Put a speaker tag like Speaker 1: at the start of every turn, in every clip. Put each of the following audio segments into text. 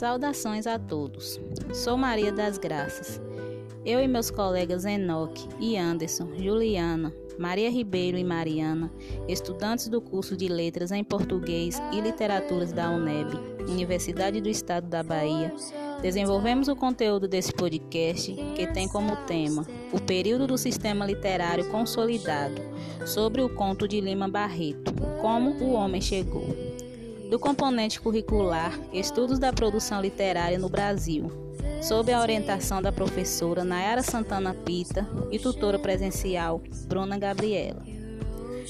Speaker 1: Saudações a todos. Sou Maria das Graças. Eu e meus colegas Enoque e Anderson, Juliana, Maria Ribeiro e Mariana, estudantes do curso de Letras em Português e Literaturas da UNEB, Universidade do Estado da Bahia, desenvolvemos o conteúdo desse podcast que tem como tema o período do sistema literário consolidado, sobre o conto de Lima Barreto, Como o Homem Chegou. Do componente curricular Estudos da Produção Literária no Brasil, sob a orientação da professora Nayara Santana Pita e tutora presencial Bruna Gabriela.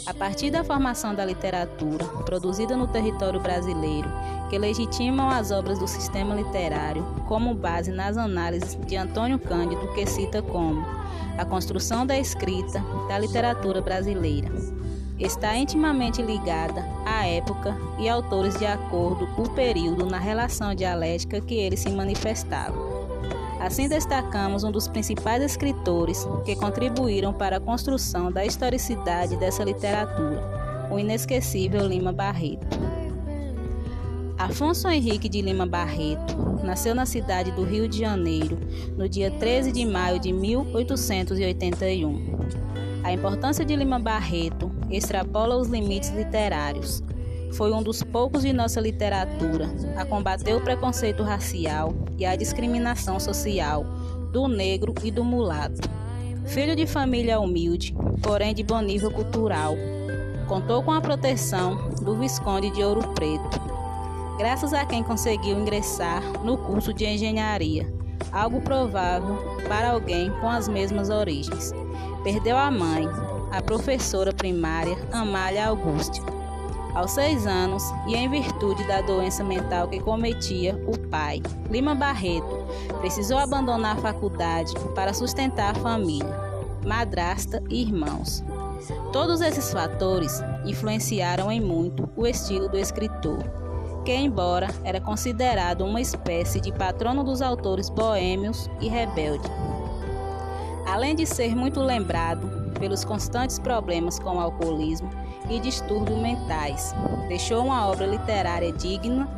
Speaker 1: A partir da formação da literatura produzida no território brasileiro, que legitimam as obras do sistema literário como base nas análises de Antônio Cândido, que cita como a construção da escrita da literatura brasileira. Está intimamente ligada à época e autores de acordo o período na relação dialética que eles se manifestavam. Assim, destacamos um dos principais escritores que contribuíram para a construção da historicidade dessa literatura, o inesquecível Lima Barreto. Afonso Henrique de Lima Barreto nasceu na cidade do Rio de Janeiro no dia 13 de maio de 1881. A importância de Lima Barreto extrapola os limites literários foi um dos poucos de nossa literatura a combater o preconceito racial e a discriminação social do negro e do mulato. Filho de família humilde, porém de bom nível cultural, contou com a proteção do Visconde de Ouro Preto, graças a quem conseguiu ingressar no curso de engenharia, algo provável para alguém com as mesmas origens. Perdeu a mãe, a professora primária Amália Auguste aos seis anos, e em virtude da doença mental que cometia o pai, Lima Barreto, precisou abandonar a faculdade para sustentar a família, madrasta e irmãos. Todos esses fatores influenciaram em muito o estilo do escritor, que, embora era considerado uma espécie de patrono dos autores boêmios e rebelde, além de ser muito lembrado pelos constantes problemas com o alcoolismo e distúrbios mentais. Deixou uma obra literária digna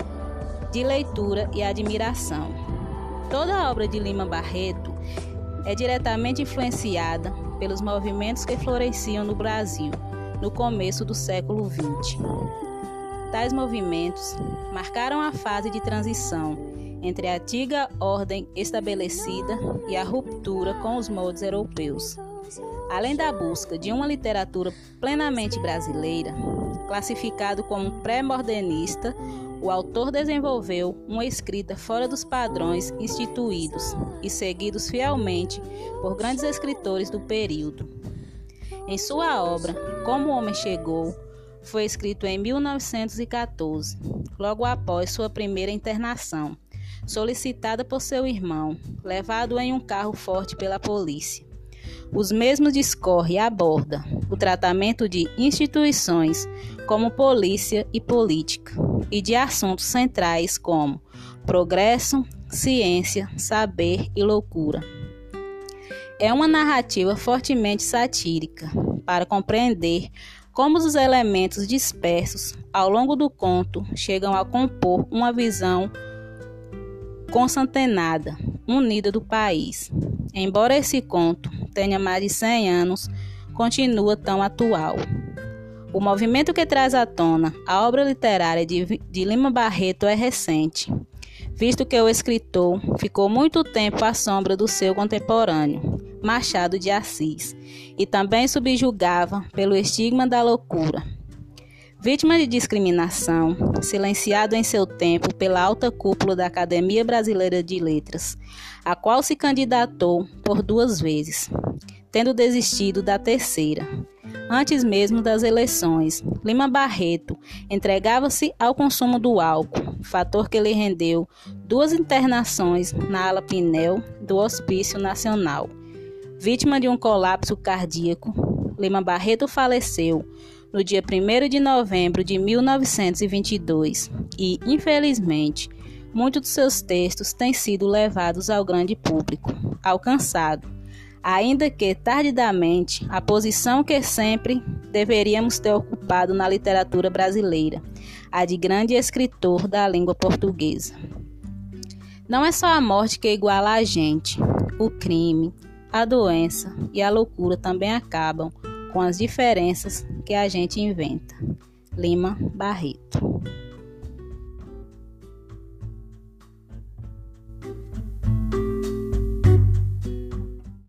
Speaker 1: de leitura e admiração. Toda a obra de Lima Barreto é diretamente influenciada pelos movimentos que floresciam no Brasil no começo do século XX. Tais movimentos marcaram a fase de transição entre a antiga ordem estabelecida e a ruptura com os moldes europeus. Além da busca de uma literatura plenamente brasileira, classificado como pré-modernista, o autor desenvolveu uma escrita fora dos padrões instituídos e seguidos fielmente por grandes escritores do período. Em sua obra, Como o Homem Chegou, foi escrito em 1914, logo após sua primeira internação, solicitada por seu irmão, levado em um carro forte pela polícia. Os mesmos discorre e aborda o tratamento de instituições como polícia e política e de assuntos centrais como progresso, ciência, saber e loucura. É uma narrativa fortemente satírica para compreender como os elementos dispersos ao longo do conto chegam a compor uma visão consantenada, unida do país. Embora esse conto tenha mais de 100 anos, continua tão atual. O movimento que traz à tona a obra literária de, de Lima Barreto é recente, visto que o escritor ficou muito tempo à sombra do seu contemporâneo, Machado de Assis, e também subjugava pelo estigma da loucura. Vítima de discriminação, silenciado em seu tempo pela alta cúpula da Academia Brasileira de Letras, a qual se candidatou por duas vezes, tendo desistido da terceira. Antes mesmo das eleições, Lima Barreto entregava-se ao consumo do álcool, fator que lhe rendeu duas internações na ala Pinel do Hospício Nacional. Vítima de um colapso cardíaco, Lima Barreto faleceu no dia 1 de novembro de 1922 e, infelizmente, muitos dos seus textos têm sido levados ao grande público, alcançado, ainda que tardidamente, a posição que sempre deveríamos ter ocupado na literatura brasileira, a de grande escritor da língua portuguesa. Não é só a morte que iguala a gente. O crime, a doença e a loucura também acabam com as diferenças que a gente inventa. Lima Barreto